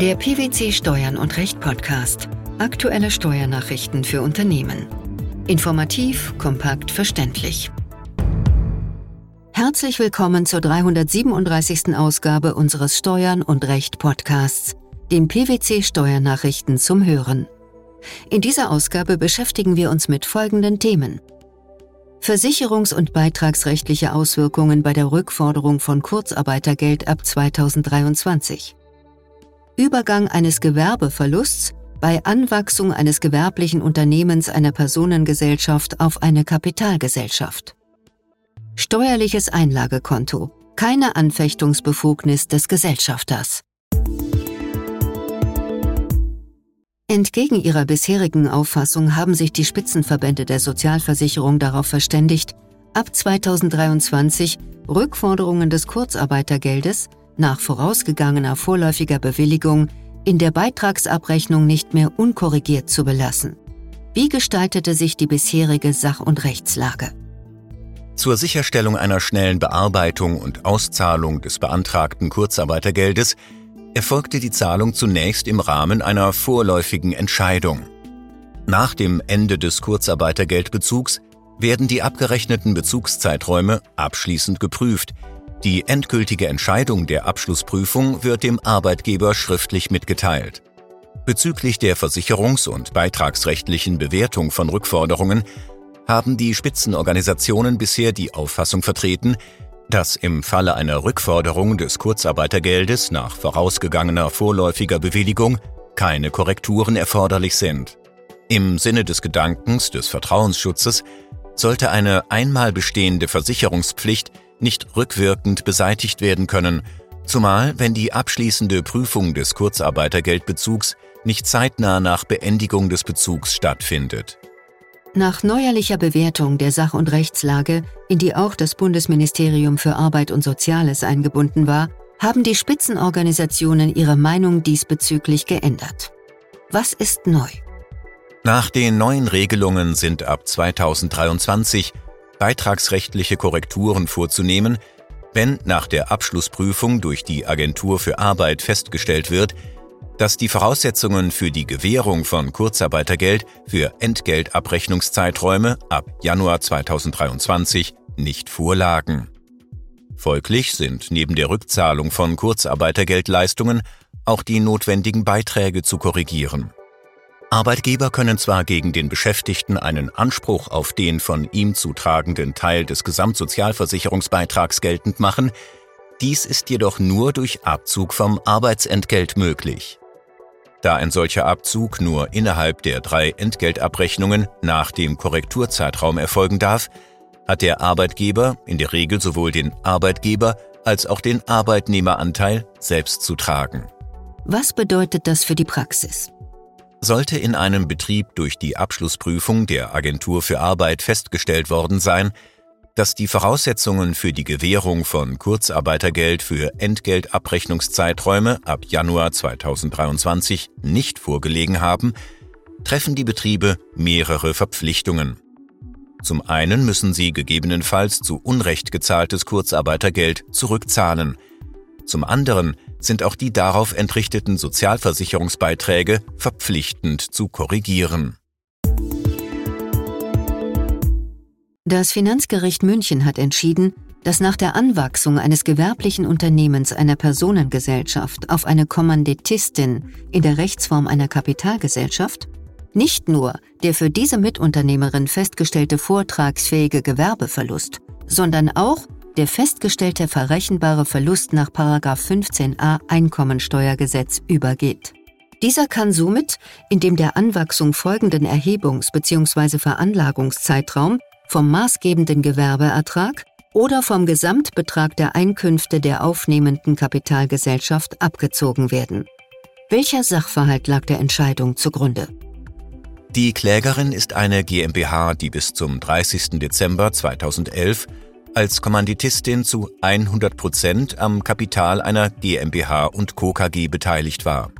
Der PwC Steuern und Recht Podcast. Aktuelle Steuernachrichten für Unternehmen. Informativ, kompakt, verständlich. Herzlich willkommen zur 337. Ausgabe unseres Steuern und Recht Podcasts, den PwC Steuernachrichten zum Hören. In dieser Ausgabe beschäftigen wir uns mit folgenden Themen. Versicherungs- und beitragsrechtliche Auswirkungen bei der Rückforderung von Kurzarbeitergeld ab 2023. Übergang eines Gewerbeverlusts bei Anwachsung eines gewerblichen Unternehmens einer Personengesellschaft auf eine Kapitalgesellschaft. Steuerliches Einlagekonto. Keine Anfechtungsbefugnis des Gesellschafters. Entgegen ihrer bisherigen Auffassung haben sich die Spitzenverbände der Sozialversicherung darauf verständigt, ab 2023 Rückforderungen des Kurzarbeitergeldes nach vorausgegangener vorläufiger Bewilligung in der Beitragsabrechnung nicht mehr unkorrigiert zu belassen. Wie gestaltete sich die bisherige Sach- und Rechtslage? Zur Sicherstellung einer schnellen Bearbeitung und Auszahlung des beantragten Kurzarbeitergeldes erfolgte die Zahlung zunächst im Rahmen einer vorläufigen Entscheidung. Nach dem Ende des Kurzarbeitergeldbezugs werden die abgerechneten Bezugszeiträume abschließend geprüft, die endgültige Entscheidung der Abschlussprüfung wird dem Arbeitgeber schriftlich mitgeteilt. Bezüglich der versicherungs- und beitragsrechtlichen Bewertung von Rückforderungen haben die Spitzenorganisationen bisher die Auffassung vertreten, dass im Falle einer Rückforderung des Kurzarbeitergeldes nach vorausgegangener vorläufiger Bewilligung keine Korrekturen erforderlich sind. Im Sinne des Gedankens des Vertrauensschutzes sollte eine einmal bestehende Versicherungspflicht nicht rückwirkend beseitigt werden können, zumal wenn die abschließende Prüfung des Kurzarbeitergeldbezugs nicht zeitnah nach Beendigung des Bezugs stattfindet. Nach neuerlicher Bewertung der Sach- und Rechtslage, in die auch das Bundesministerium für Arbeit und Soziales eingebunden war, haben die Spitzenorganisationen ihre Meinung diesbezüglich geändert. Was ist neu? Nach den neuen Regelungen sind ab 2023 beitragsrechtliche Korrekturen vorzunehmen, wenn nach der Abschlussprüfung durch die Agentur für Arbeit festgestellt wird, dass die Voraussetzungen für die Gewährung von Kurzarbeitergeld für Entgeltabrechnungszeiträume ab Januar 2023 nicht vorlagen. Folglich sind neben der Rückzahlung von Kurzarbeitergeldleistungen auch die notwendigen Beiträge zu korrigieren. Arbeitgeber können zwar gegen den Beschäftigten einen Anspruch auf den von ihm zu tragenden Teil des Gesamtsozialversicherungsbeitrags geltend machen, dies ist jedoch nur durch Abzug vom Arbeitsentgelt möglich. Da ein solcher Abzug nur innerhalb der drei Entgeltabrechnungen nach dem Korrekturzeitraum erfolgen darf, hat der Arbeitgeber in der Regel sowohl den Arbeitgeber als auch den Arbeitnehmeranteil selbst zu tragen. Was bedeutet das für die Praxis? Sollte in einem Betrieb durch die Abschlussprüfung der Agentur für Arbeit festgestellt worden sein, dass die Voraussetzungen für die Gewährung von Kurzarbeitergeld für Entgeltabrechnungszeiträume ab Januar 2023 nicht vorgelegen haben, treffen die Betriebe mehrere Verpflichtungen. Zum einen müssen sie gegebenenfalls zu Unrecht gezahltes Kurzarbeitergeld zurückzahlen. Zum anderen sind auch die darauf entrichteten Sozialversicherungsbeiträge verpflichtend zu korrigieren. Das Finanzgericht München hat entschieden, dass nach der Anwachsung eines gewerblichen Unternehmens einer Personengesellschaft auf eine Kommandittistin in der Rechtsform einer Kapitalgesellschaft nicht nur der für diese Mitunternehmerin festgestellte vortragsfähige Gewerbeverlust, sondern auch der festgestellte verrechenbare Verlust nach 15a Einkommensteuergesetz übergeht. Dieser kann somit in dem der Anwachsung folgenden Erhebungs- bzw. Veranlagungszeitraum vom maßgebenden Gewerbeertrag oder vom Gesamtbetrag der Einkünfte der aufnehmenden Kapitalgesellschaft abgezogen werden. Welcher Sachverhalt lag der Entscheidung zugrunde? Die Klägerin ist eine GmbH, die bis zum 30. Dezember 2011 als Kommanditistin zu 100 Prozent am Kapital einer GmbH und Co. KG beteiligt war.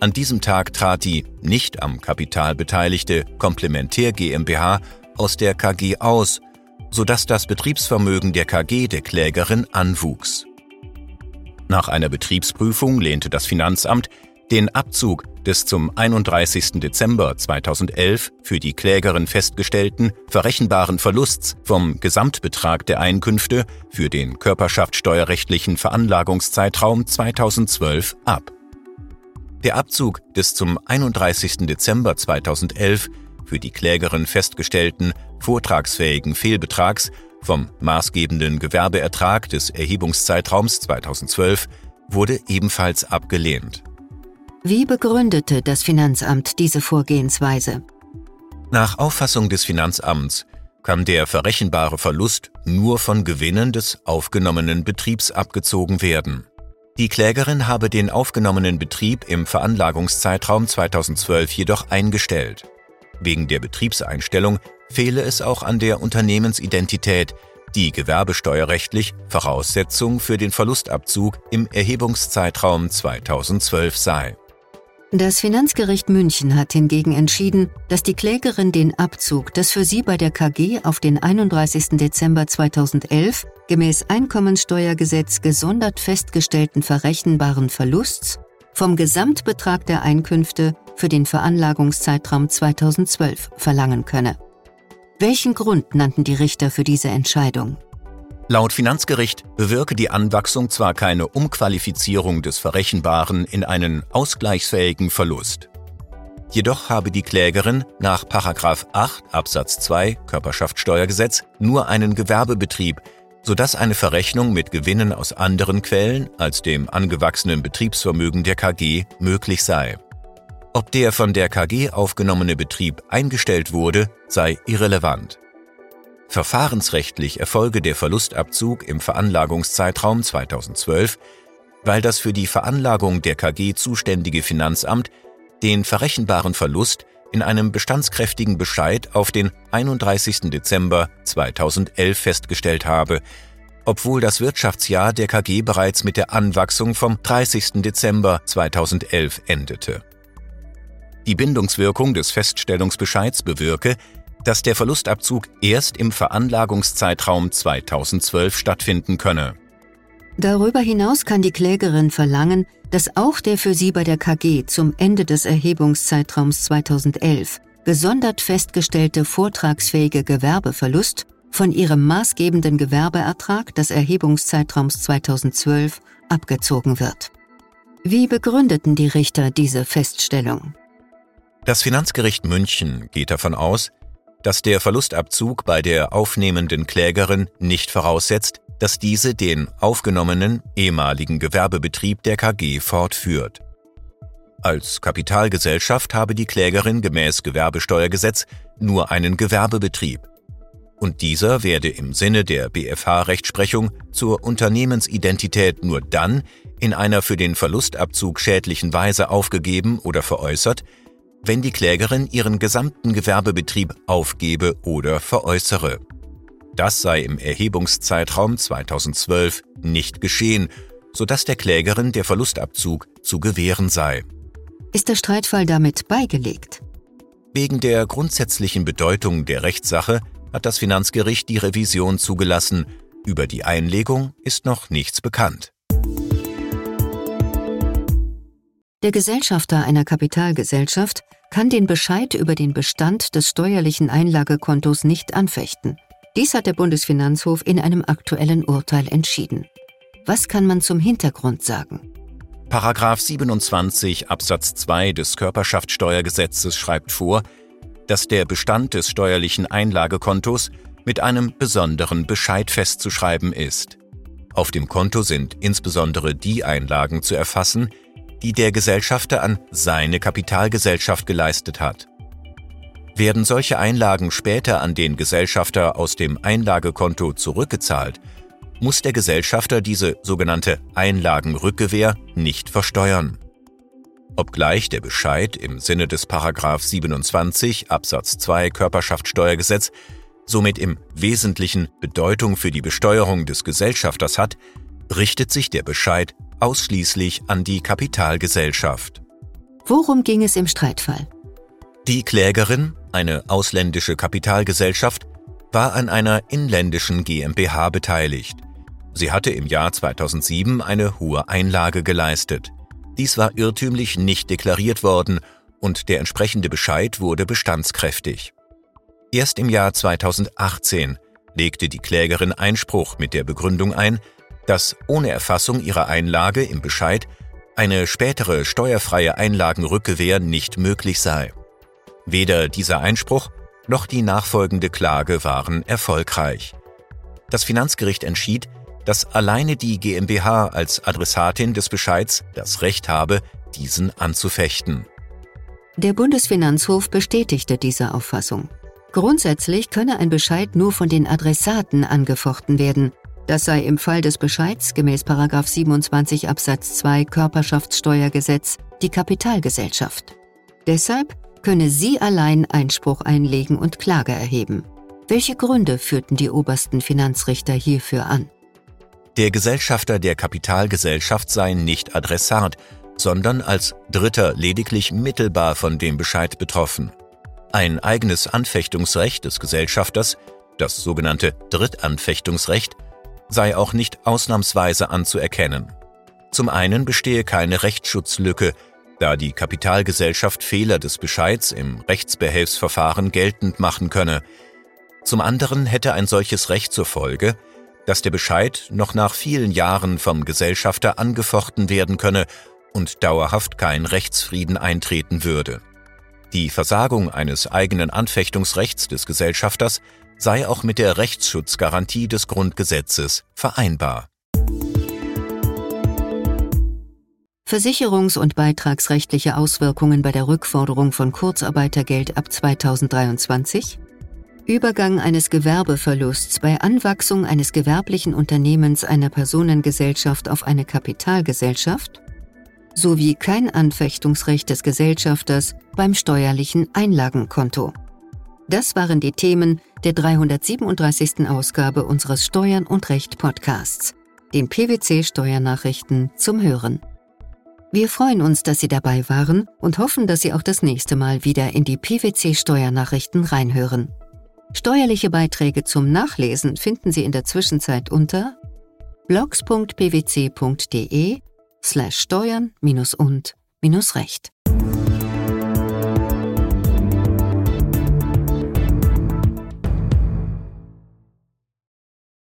An diesem Tag trat die nicht am Kapital beteiligte Komplementär GmbH aus der KG aus, sodass das Betriebsvermögen der KG der Klägerin anwuchs. Nach einer Betriebsprüfung lehnte das Finanzamt den Abzug des zum 31. Dezember 2011 für die Klägerin festgestellten verrechenbaren Verlusts vom Gesamtbetrag der Einkünfte für den körperschaftssteuerrechtlichen Veranlagungszeitraum 2012 ab. Der Abzug des zum 31. Dezember 2011 für die Klägerin festgestellten vortragsfähigen Fehlbetrags vom maßgebenden Gewerbeertrag des Erhebungszeitraums 2012 wurde ebenfalls abgelehnt. Wie begründete das Finanzamt diese Vorgehensweise? Nach Auffassung des Finanzamts kann der verrechenbare Verlust nur von Gewinnen des aufgenommenen Betriebs abgezogen werden. Die Klägerin habe den aufgenommenen Betrieb im Veranlagungszeitraum 2012 jedoch eingestellt. Wegen der Betriebseinstellung fehle es auch an der Unternehmensidentität, die gewerbesteuerrechtlich Voraussetzung für den Verlustabzug im Erhebungszeitraum 2012 sei. Das Finanzgericht München hat hingegen entschieden, dass die Klägerin den Abzug des für sie bei der KG auf den 31. Dezember 2011 gemäß Einkommensteuergesetz gesondert festgestellten verrechenbaren Verlusts vom Gesamtbetrag der Einkünfte für den Veranlagungszeitraum 2012 verlangen könne. Welchen Grund nannten die Richter für diese Entscheidung? Laut Finanzgericht bewirke die Anwachsung zwar keine Umqualifizierung des Verrechenbaren in einen ausgleichsfähigen Verlust. Jedoch habe die Klägerin nach 8 Absatz 2 Körperschaftssteuergesetz nur einen Gewerbebetrieb, sodass eine Verrechnung mit Gewinnen aus anderen Quellen als dem angewachsenen Betriebsvermögen der KG möglich sei. Ob der von der KG aufgenommene Betrieb eingestellt wurde, sei irrelevant. Verfahrensrechtlich erfolge der Verlustabzug im Veranlagungszeitraum 2012, weil das für die Veranlagung der KG zuständige Finanzamt den verrechenbaren Verlust in einem bestandskräftigen Bescheid auf den 31. Dezember 2011 festgestellt habe, obwohl das Wirtschaftsjahr der KG bereits mit der Anwachsung vom 30. Dezember 2011 endete. Die Bindungswirkung des Feststellungsbescheids bewirke, dass der Verlustabzug erst im Veranlagungszeitraum 2012 stattfinden könne. Darüber hinaus kann die Klägerin verlangen, dass auch der für sie bei der KG zum Ende des Erhebungszeitraums 2011 gesondert festgestellte vortragsfähige Gewerbeverlust von ihrem maßgebenden Gewerbeertrag des Erhebungszeitraums 2012 abgezogen wird. Wie begründeten die Richter diese Feststellung? Das Finanzgericht München geht davon aus, dass der Verlustabzug bei der aufnehmenden Klägerin nicht voraussetzt, dass diese den aufgenommenen ehemaligen Gewerbebetrieb der KG fortführt. Als Kapitalgesellschaft habe die Klägerin gemäß Gewerbesteuergesetz nur einen Gewerbebetrieb. Und dieser werde im Sinne der BFH-Rechtsprechung zur Unternehmensidentität nur dann in einer für den Verlustabzug schädlichen Weise aufgegeben oder veräußert, wenn die Klägerin ihren gesamten Gewerbebetrieb aufgebe oder veräußere. Das sei im Erhebungszeitraum 2012 nicht geschehen, sodass der Klägerin der Verlustabzug zu gewähren sei. Ist der Streitfall damit beigelegt? Wegen der grundsätzlichen Bedeutung der Rechtssache hat das Finanzgericht die Revision zugelassen. Über die Einlegung ist noch nichts bekannt. Der Gesellschafter einer Kapitalgesellschaft kann den Bescheid über den Bestand des steuerlichen Einlagekontos nicht anfechten. Dies hat der Bundesfinanzhof in einem aktuellen Urteil entschieden. Was kann man zum Hintergrund sagen? Paragraph 27 Absatz 2 des Körperschaftssteuergesetzes schreibt vor, dass der Bestand des steuerlichen Einlagekontos mit einem besonderen Bescheid festzuschreiben ist. Auf dem Konto sind insbesondere die Einlagen zu erfassen, die der Gesellschafter an seine Kapitalgesellschaft geleistet hat. Werden solche Einlagen später an den Gesellschafter aus dem Einlagekonto zurückgezahlt, muss der Gesellschafter diese sogenannte Einlagenrückgewähr nicht versteuern. Obgleich der Bescheid im Sinne des Paragraph 27 Absatz 2 Körperschaftssteuergesetz somit im Wesentlichen Bedeutung für die Besteuerung des Gesellschafters hat, richtet sich der Bescheid ausschließlich an die Kapitalgesellschaft. Worum ging es im Streitfall? Die Klägerin, eine ausländische Kapitalgesellschaft, war an einer inländischen GmbH beteiligt. Sie hatte im Jahr 2007 eine hohe Einlage geleistet. Dies war irrtümlich nicht deklariert worden und der entsprechende Bescheid wurde bestandskräftig. Erst im Jahr 2018 legte die Klägerin Einspruch mit der Begründung ein, dass ohne Erfassung ihrer Einlage im Bescheid eine spätere steuerfreie Einlagenrückgewähr nicht möglich sei. Weder dieser Einspruch noch die nachfolgende Klage waren erfolgreich. Das Finanzgericht entschied, dass alleine die GmbH als Adressatin des Bescheids das Recht habe, diesen anzufechten. Der Bundesfinanzhof bestätigte diese Auffassung. Grundsätzlich könne ein Bescheid nur von den Adressaten angefochten werden. Das sei im Fall des Bescheids gemäß 27 Absatz 2 Körperschaftssteuergesetz die Kapitalgesellschaft. Deshalb könne sie allein Einspruch einlegen und Klage erheben. Welche Gründe führten die obersten Finanzrichter hierfür an? Der Gesellschafter der Kapitalgesellschaft sei nicht Adressat, sondern als Dritter lediglich mittelbar von dem Bescheid betroffen. Ein eigenes Anfechtungsrecht des Gesellschafters, das sogenannte Drittanfechtungsrecht, sei auch nicht ausnahmsweise anzuerkennen. Zum einen bestehe keine Rechtsschutzlücke, da die Kapitalgesellschaft Fehler des Bescheids im Rechtsbehelfsverfahren geltend machen könne. Zum anderen hätte ein solches Recht zur Folge, dass der Bescheid noch nach vielen Jahren vom Gesellschafter angefochten werden könne und dauerhaft kein Rechtsfrieden eintreten würde. Die Versagung eines eigenen Anfechtungsrechts des Gesellschafters sei auch mit der Rechtsschutzgarantie des Grundgesetzes vereinbar. Versicherungs- und beitragsrechtliche Auswirkungen bei der Rückforderung von Kurzarbeitergeld ab 2023 Übergang eines Gewerbeverlusts bei Anwachsung eines gewerblichen Unternehmens einer Personengesellschaft auf eine Kapitalgesellschaft sowie kein Anfechtungsrecht des Gesellschafters beim steuerlichen Einlagenkonto. Das waren die Themen der 337. Ausgabe unseres Steuern und Recht Podcasts, den PwC Steuernachrichten zum Hören. Wir freuen uns, dass Sie dabei waren und hoffen, dass Sie auch das nächste Mal wieder in die PwC Steuernachrichten reinhören. Steuerliche Beiträge zum Nachlesen finden Sie in der Zwischenzeit unter blogs.pwc.de slash steuern und recht.